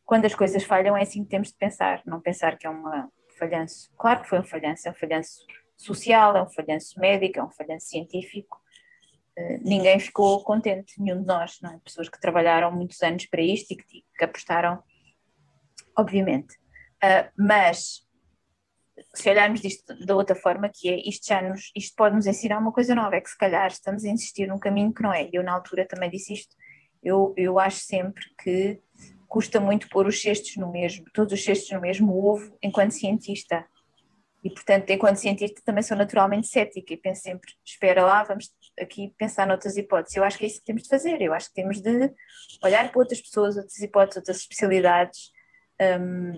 quando as coisas falham, é assim que temos de pensar, não pensar que é uma falhanço. Claro que foi um falhanço, é um falhanço social, é um falhanço médico, é um falhanço científico. Uh, ninguém ficou contente, nenhum de nós, não é? Pessoas que trabalharam muitos anos para isto e que, que apostaram, obviamente. Uh, mas se olharmos disto da outra forma, que é isto já nos, isto pode nos ensinar uma coisa nova, é que se calhar estamos a insistir num caminho que não é. Eu na altura também disse isto. Eu, eu acho sempre que custa muito pôr os cestos no mesmo, todos os cestos no mesmo ovo enquanto cientista. E, portanto, enquanto cientista também sou naturalmente cética e penso sempre, espera lá, vamos aqui pensar noutras hipóteses. Eu acho que é isso que temos de fazer, eu acho que temos de olhar para outras pessoas, outras hipóteses, outras especialidades um,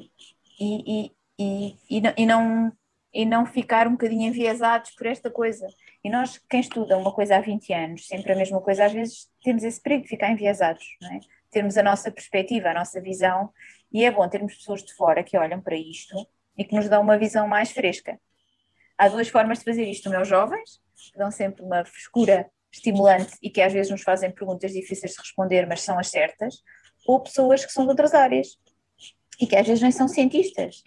e, e, e, e, não, e não ficar um bocadinho enviesados por esta coisa. E nós, quem estuda uma coisa há 20 anos, sempre a mesma coisa, às vezes temos esse perigo de ficar enviesados, não é? termos a nossa perspectiva, a nossa visão, e é bom termos pessoas de fora que olham para isto e que nos dão uma visão mais fresca. Há duas formas de fazer isto. Meus jovens, que dão sempre uma frescura estimulante e que às vezes nos fazem perguntas difíceis de responder, mas são as certas, ou pessoas que são de outras áreas e que às vezes nem são cientistas,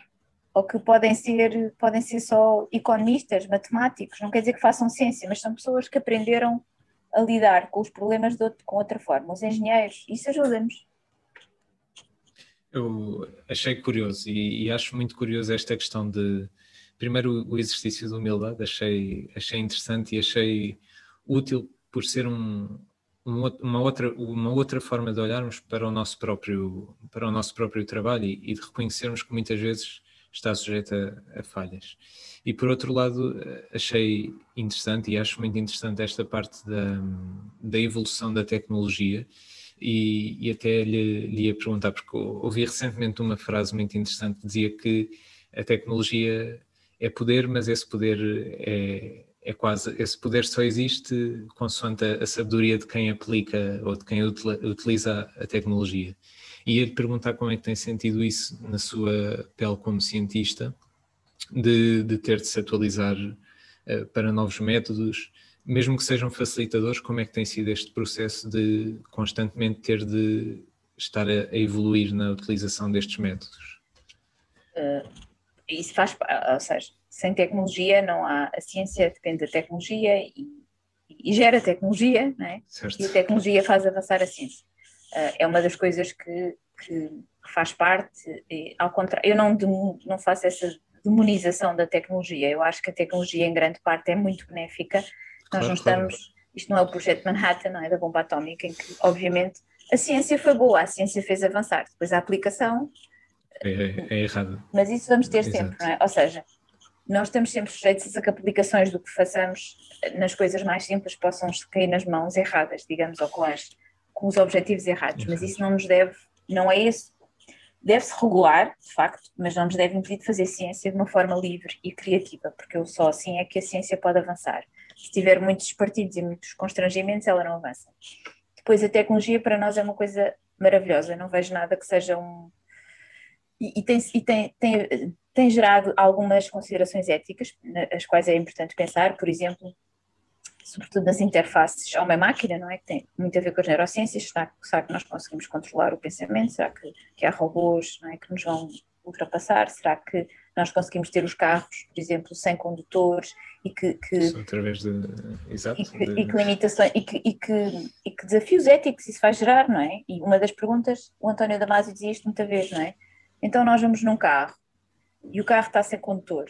ou que podem ser, podem ser só economistas, matemáticos, não quer dizer que façam ciência, mas são pessoas que aprenderam a lidar com os problemas de outro, com outra forma. Os engenheiros, isso ajuda-nos. Eu achei curioso e, e, acho muito curioso esta questão de, primeiro, o exercício de humildade, achei, achei interessante e achei útil por ser um, uma, outra, uma outra forma de olharmos para o nosso próprio, para o nosso próprio trabalho e, e de reconhecermos que muitas vezes está sujeito a, a, falhas. E por outro lado, achei interessante e acho muito interessante esta parte da, da evolução da tecnologia. E, e até lhe, lhe ia perguntar, porque ouvi recentemente uma frase muito interessante que dizia que a tecnologia é poder, mas esse poder é, é quase, esse poder só existe consoante a, a sabedoria de quem aplica ou de quem utiliza a tecnologia. E ia-lhe perguntar como é que tem sentido isso na sua pele como cientista, de, de ter de se atualizar uh, para novos métodos, mesmo que sejam facilitadores, como é que tem sido este processo de constantemente ter de estar a, a evoluir na utilização destes métodos? Uh, isso faz, ou seja, sem tecnologia não há, a ciência depende da tecnologia e, e gera tecnologia, não é? Certo. E a tecnologia faz avançar a ciência. É uma das coisas que, que faz parte, e, ao contrário, eu não, não faço essa demonização da tecnologia, eu acho que a tecnologia em grande parte é muito benéfica, claro, nós não estamos, claro. isto não é o projeto Manhattan, não é da bomba atómica, em que obviamente a ciência foi boa, a ciência fez avançar, depois a aplicação é, é, é errada. Mas isso vamos ter Exato. sempre, não é? Ou seja, nós estamos sempre sujeitos a que aplicações do que façamos nas coisas mais simples possam cair nas mãos erradas, digamos, ou com, as, com os objetivos errados, mas isso não nos deve, não é isso. Deve-se regular, de facto, mas não nos deve impedir de fazer ciência de uma forma livre e criativa, porque só assim é que a ciência pode avançar. Se tiver muitos partidos e muitos constrangimentos, ela não avança. Depois, a tecnologia para nós é uma coisa maravilhosa, não vejo nada que seja um. E, e, tem, e tem, tem, tem gerado algumas considerações éticas, as quais é importante pensar, por exemplo, sobretudo nas interfaces homem-máquina, não é? Que tem muito a ver com as neurociências. Será, será que nós conseguimos controlar o pensamento? Será que, que há robôs não é, que nos vão ultrapassar? Será que nós conseguimos ter os carros, por exemplo, sem condutores e que. que através de. Exato. E que, de... e que limitações e que, e, que, e que desafios éticos isso vai gerar, não é? E uma das perguntas, o António Damasio dizia isto muita vez, não é? Então nós vamos num carro e o carro está sem condutor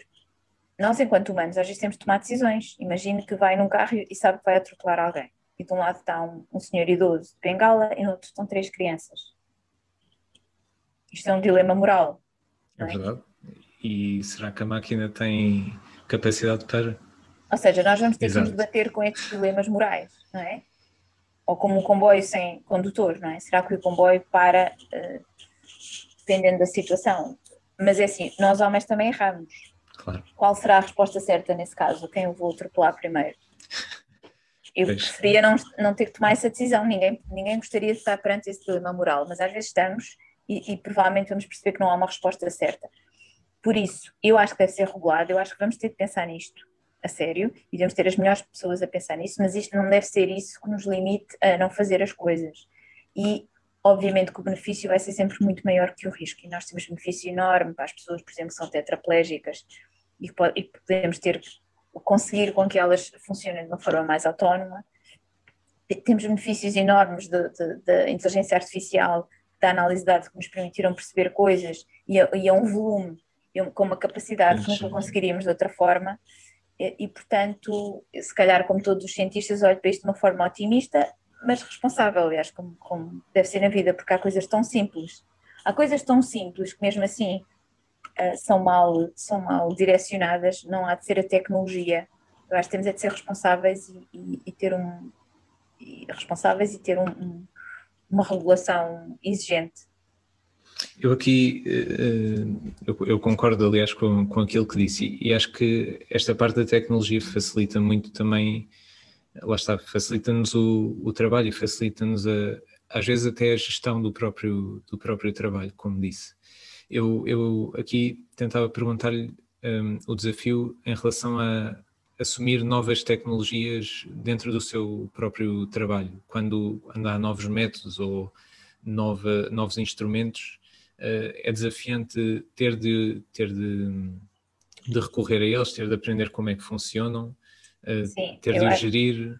nós, enquanto humanos, às vezes temos de tomar decisões. Imagine que vai num carro e sabe que vai atropelar alguém. E de um lado está um, um senhor idoso de bengala e no outro estão três crianças. Isto é um dilema moral. É, é verdade. E será que a máquina tem capacidade para. Ou seja, nós vamos ter que nos debater com estes dilemas morais, não é? Ou como um comboio sem condutor, não é? Será que o comboio para, uh, dependendo da situação? Mas é assim, nós homens também erramos Claro. Qual será a resposta certa nesse caso? Quem eu vou atropelar primeiro? Eu pois. preferia não, não ter que tomar essa decisão. Ninguém, ninguém gostaria de estar perante esse dilema moral, mas às vezes estamos e, e, provavelmente vamos perceber que não há uma resposta certa. Por isso, eu acho que deve ser regulado, eu acho que vamos ter de pensar nisto a sério e devemos ter as melhores pessoas a pensar nisso, mas isto não deve ser isso que nos limite a não fazer as coisas. E obviamente que o benefício vai ser sempre muito maior que o risco, e nós temos benefício enorme para as pessoas, por exemplo, que são tetraplégicas e, e podemos ter conseguir com que elas funcionem de uma forma mais autónoma. Temos benefícios enormes da inteligência artificial, da análise de dados que nos permitiram perceber coisas e a, e a um volume, e com uma capacidade que nunca conseguiríamos de outra forma. E, e, portanto, se calhar, como todos os cientistas, olho para isto de uma forma otimista, mas responsável, aliás, como, como deve ser na vida, porque há coisas tão simples. Há coisas tão simples que, mesmo assim, uh, são, mal, são mal direcionadas, não há de ser a tecnologia. Eu acho que temos é de ser responsáveis e, e, e ter um e responsáveis e ter um, um, uma regulação exigente. Eu aqui uh, eu, eu, concordo, aliás, com, com aquilo que disse, e acho que esta parte da tecnologia facilita muito também, lá está, facilita-nos o, o trabalho e facilita-nos às vezes até a gestão do próprio, do próprio trabalho, como disse. Eu, eu aqui tentava perguntar-lhe um, o desafio em relação a assumir novas tecnologias dentro do seu próprio trabalho, quando, há novos métodos ou nova, novos instrumentos, uh, é desafiante ter de, ter de, de, recorrer a eles, ter de aprender como é que funcionam, uh, Sim, ter de os gerir.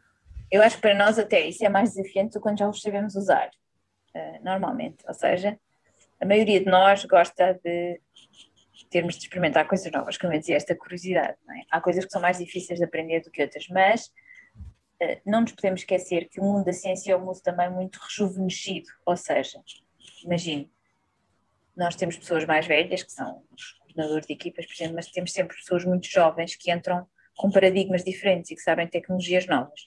Eu acho que para nós até isso é mais desafiante do quando já os sabemos usar, uh, normalmente. Ou seja, a maioria de nós gosta de termos de experimentar coisas novas, como eu dizia, esta curiosidade. É? Há coisas que são mais difíceis de aprender do que outras, mas uh, não nos podemos esquecer que o mundo da ciência é um mundo também muito rejuvenescido, ou seja, imagine, nós temos pessoas mais velhas, que são os coordenadores de equipas, por exemplo, mas temos sempre pessoas muito jovens que entram com paradigmas diferentes e que sabem tecnologias novas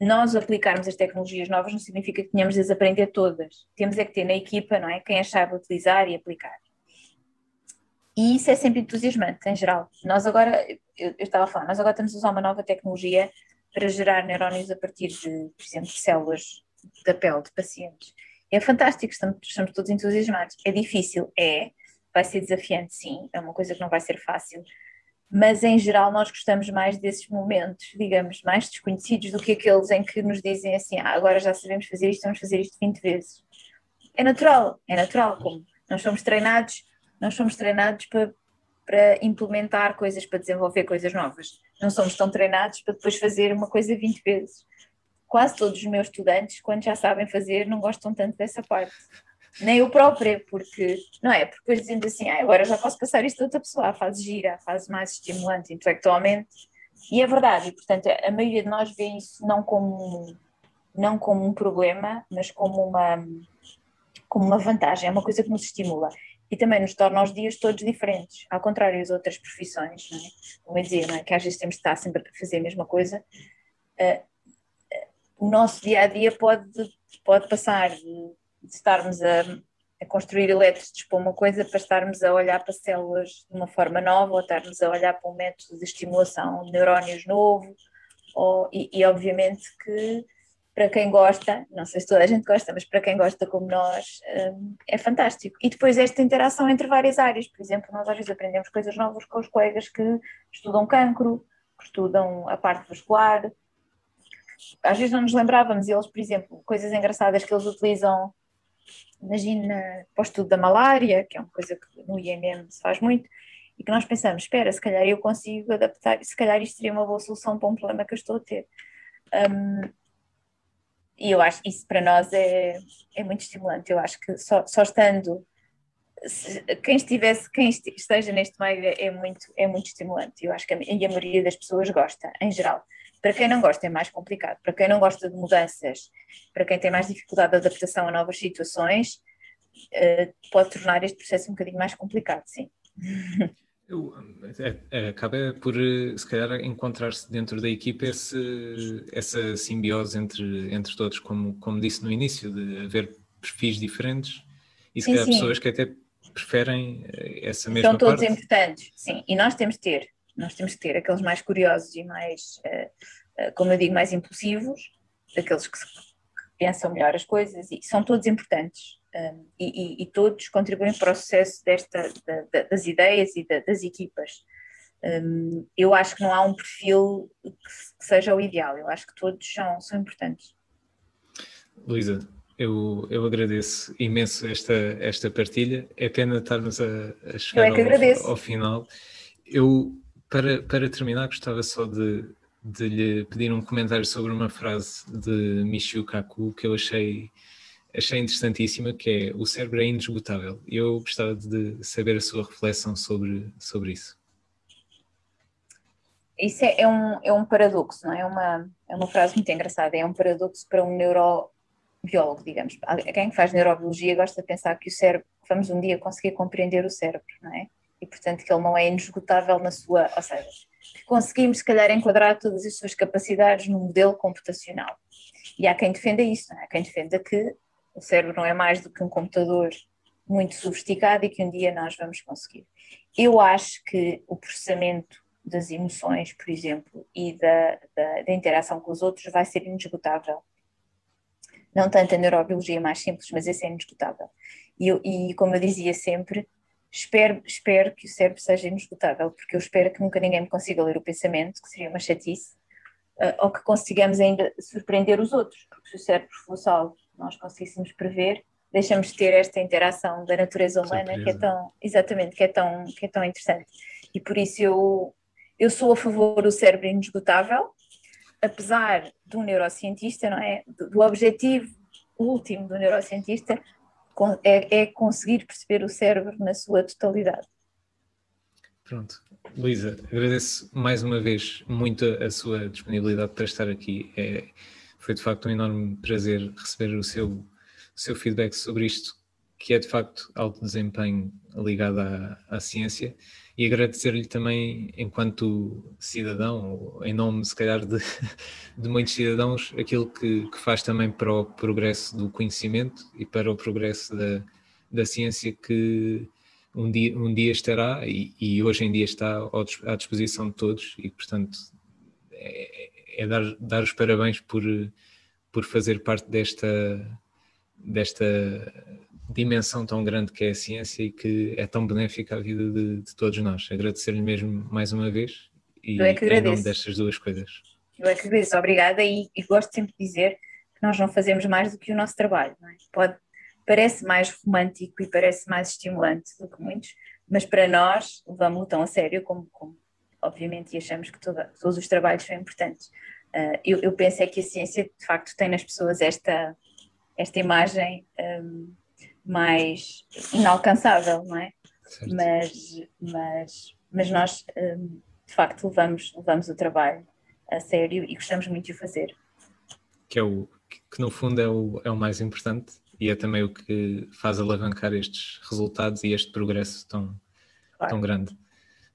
nós aplicarmos as tecnologias novas não significa que tenhamos de as aprender todas. Temos é que ter na equipa, não é? Quem as sabe utilizar e aplicar. E isso é sempre entusiasmante, em geral. Nós agora, eu, eu estava a falar, nós agora estamos a usar uma nova tecnologia para gerar neurónios a partir de, por exemplo, de células da pele de pacientes. É fantástico, estamos, estamos todos entusiasmados. É difícil, é. Vai ser desafiante, sim. É uma coisa que não vai ser fácil mas em geral nós gostamos mais desses momentos, digamos, mais desconhecidos do que aqueles em que nos dizem assim, ah, agora já sabemos fazer isto, vamos fazer isto 20 vezes. É natural, é natural, como nós somos treinados, nós somos treinados para, para implementar coisas, para desenvolver coisas novas. Não somos tão treinados para depois fazer uma coisa 20 vezes. Quase todos os meus estudantes, quando já sabem fazer, não gostam tanto dessa parte nem eu própria, porque, não é? Porque depois dizendo assim, ah, agora já posso passar isto a outra pessoa, a fase gira, a fase mais estimulante intelectualmente, e é verdade, e portanto a maioria de nós vê isso não como não como um problema, mas como uma, como uma vantagem, é uma coisa que nos estimula e também nos torna os dias todos diferentes, ao contrário das outras profissões, não é? como eu dizia, não é? que às vezes temos de estar sempre a fazer a mesma coisa. Uh, o nosso dia a dia pode, pode passar de, de estarmos a, a construir elétricos para uma coisa para estarmos a olhar para células de uma forma nova ou estarmos a olhar para um método de estimulação de neurónios novo ou, e, e obviamente que para quem gosta, não sei se toda a gente gosta, mas para quem gosta como nós, hum, é fantástico. E depois esta interação entre várias áreas, por exemplo, nós às vezes aprendemos coisas novas com os colegas que estudam cancro, que estudam a parte vascular, às vezes não nos lembrávamos, eles, por exemplo, coisas engraçadas que eles utilizam, imagina, para o estudo da malária, que é uma coisa que no IMM se faz muito, e que nós pensamos, espera, se calhar eu consigo adaptar, se calhar isto seria uma boa solução para um problema que eu estou a ter. Um, e eu acho que isso para nós é, é muito estimulante. Eu acho que só, só estando, se, quem estivesse, quem esteja neste meio é, é, muito, é muito estimulante. Eu acho que a, e a maioria das pessoas gosta, em geral. Para quem não gosta é mais complicado. Para quem não gosta de mudanças, para quem tem mais dificuldade de adaptação a novas situações, uh, pode tornar este processo um bocadinho mais complicado, sim. (laughs) Eu, é, acaba por, eh, se calhar, encontrar-se dentro da equipa esse, essa simbiose entre, entre todos, como, como disse no início, de haver perfis diferentes e se sim, calhar sim. pessoas que até preferem eh, essa mesma São todos parte. importantes, sim, e nós temos de ter, nós temos de ter aqueles mais curiosos e mais, como eu digo, mais impulsivos, aqueles que, que pensam melhor as coisas, e são todos importantes um, e, e, todos contribuem para o sucesso desta, da, da, das ideias e da, das equipas. Um, eu acho que não há um perfil que, que, seja o ideal, eu acho que todos são, são importantes. Luísa, eu, eu agradeço imenso esta, esta partilha. É pena estarmos a, a chegar é ao, ao, final. Eu, para, para terminar, gostava só de, de lhe pedir um comentário sobre uma frase de Michio Kaku que eu achei achei interessantíssima, que é o cérebro é inesgotável. E eu gostava de saber a sua reflexão sobre, sobre isso. Isso é, é, um, é um paradoxo, não é? É uma, é uma frase muito engraçada. É um paradoxo para um neurobiólogo, digamos. Quem faz neurobiologia gosta de pensar que o cérebro, vamos um dia conseguir compreender o cérebro, não é? E portanto que ele não é inesgotável na sua, ou seja, que conseguimos se calhar enquadrar todas as suas capacidades num modelo computacional. E há quem defenda isso, não é? Há quem defenda que o cérebro não é mais do que um computador muito sofisticado e que um dia nós vamos conseguir. Eu acho que o processamento das emoções, por exemplo, e da, da, da interação com os outros vai ser inesgotável. Não tanto a neurobiologia mais simples, mas esse é inesgotável. E, e como eu dizia sempre, espero, espero que o cérebro seja inesgotável, porque eu espero que nunca ninguém me consiga ler o pensamento, que seria uma chatice, uh, ou que consigamos ainda surpreender os outros, porque se o cérebro fosse algo nós conseguíssemos prever, deixamos de ter esta interação da natureza humana Surpresa. que é tão, exatamente, que é tão, que é tão interessante. E por isso eu, eu sou a favor do cérebro inesgotável, apesar um neurocientista, não é? Do, do objetivo último do neurocientista é, é conseguir perceber o cérebro na sua totalidade. Pronto. Luísa, agradeço mais uma vez muito a sua disponibilidade para estar aqui. É, foi de facto um enorme prazer receber o seu, o seu feedback sobre isto, que é de facto alto desempenho ligado à, à ciência, e agradecer-lhe também, enquanto cidadão, em nome, se calhar, de, (laughs) de muitos cidadãos, aquilo que, que, faz também para o progresso do conhecimento e para o progresso da, da ciência que um dia, um dia estará e, e hoje em dia está à disposição de todos, e portanto é, é dar, dar os parabéns por, por fazer parte desta, desta dimensão tão grande que é a ciência e que é tão benéfica à vida de, de todos nós. Agradecer-lhe mesmo mais uma vez e é em nome destas duas coisas. Eu é que agradeço, obrigada e, e, gosto sempre de dizer que nós não fazemos mais do que o nosso trabalho. É? Pode, parece mais romântico e parece mais estimulante do que muitos, mas para nós levamos-lo tão a sério como, como obviamente, e achamos que toda, todos os trabalhos são importantes. Uh, eu, eu, penso é que a ciência, de facto, tem nas pessoas esta, esta imagem um, mais inalcançável, não é? Mas, mas, mas nós, um, de facto, levamos, levamos o trabalho a sério e gostamos muito de o fazer. Que é o, que, que, no fundo é o, é o mais importante e é também o que faz alavancar estes resultados e este progresso tão, claro. tão grande.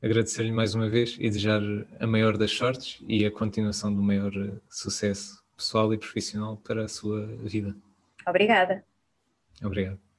Agradecer-lhe mais uma vez e desejar a maior das sortes e a continuação do maior sucesso pessoal e profissional para a sua vida. Obrigada. Obrigado.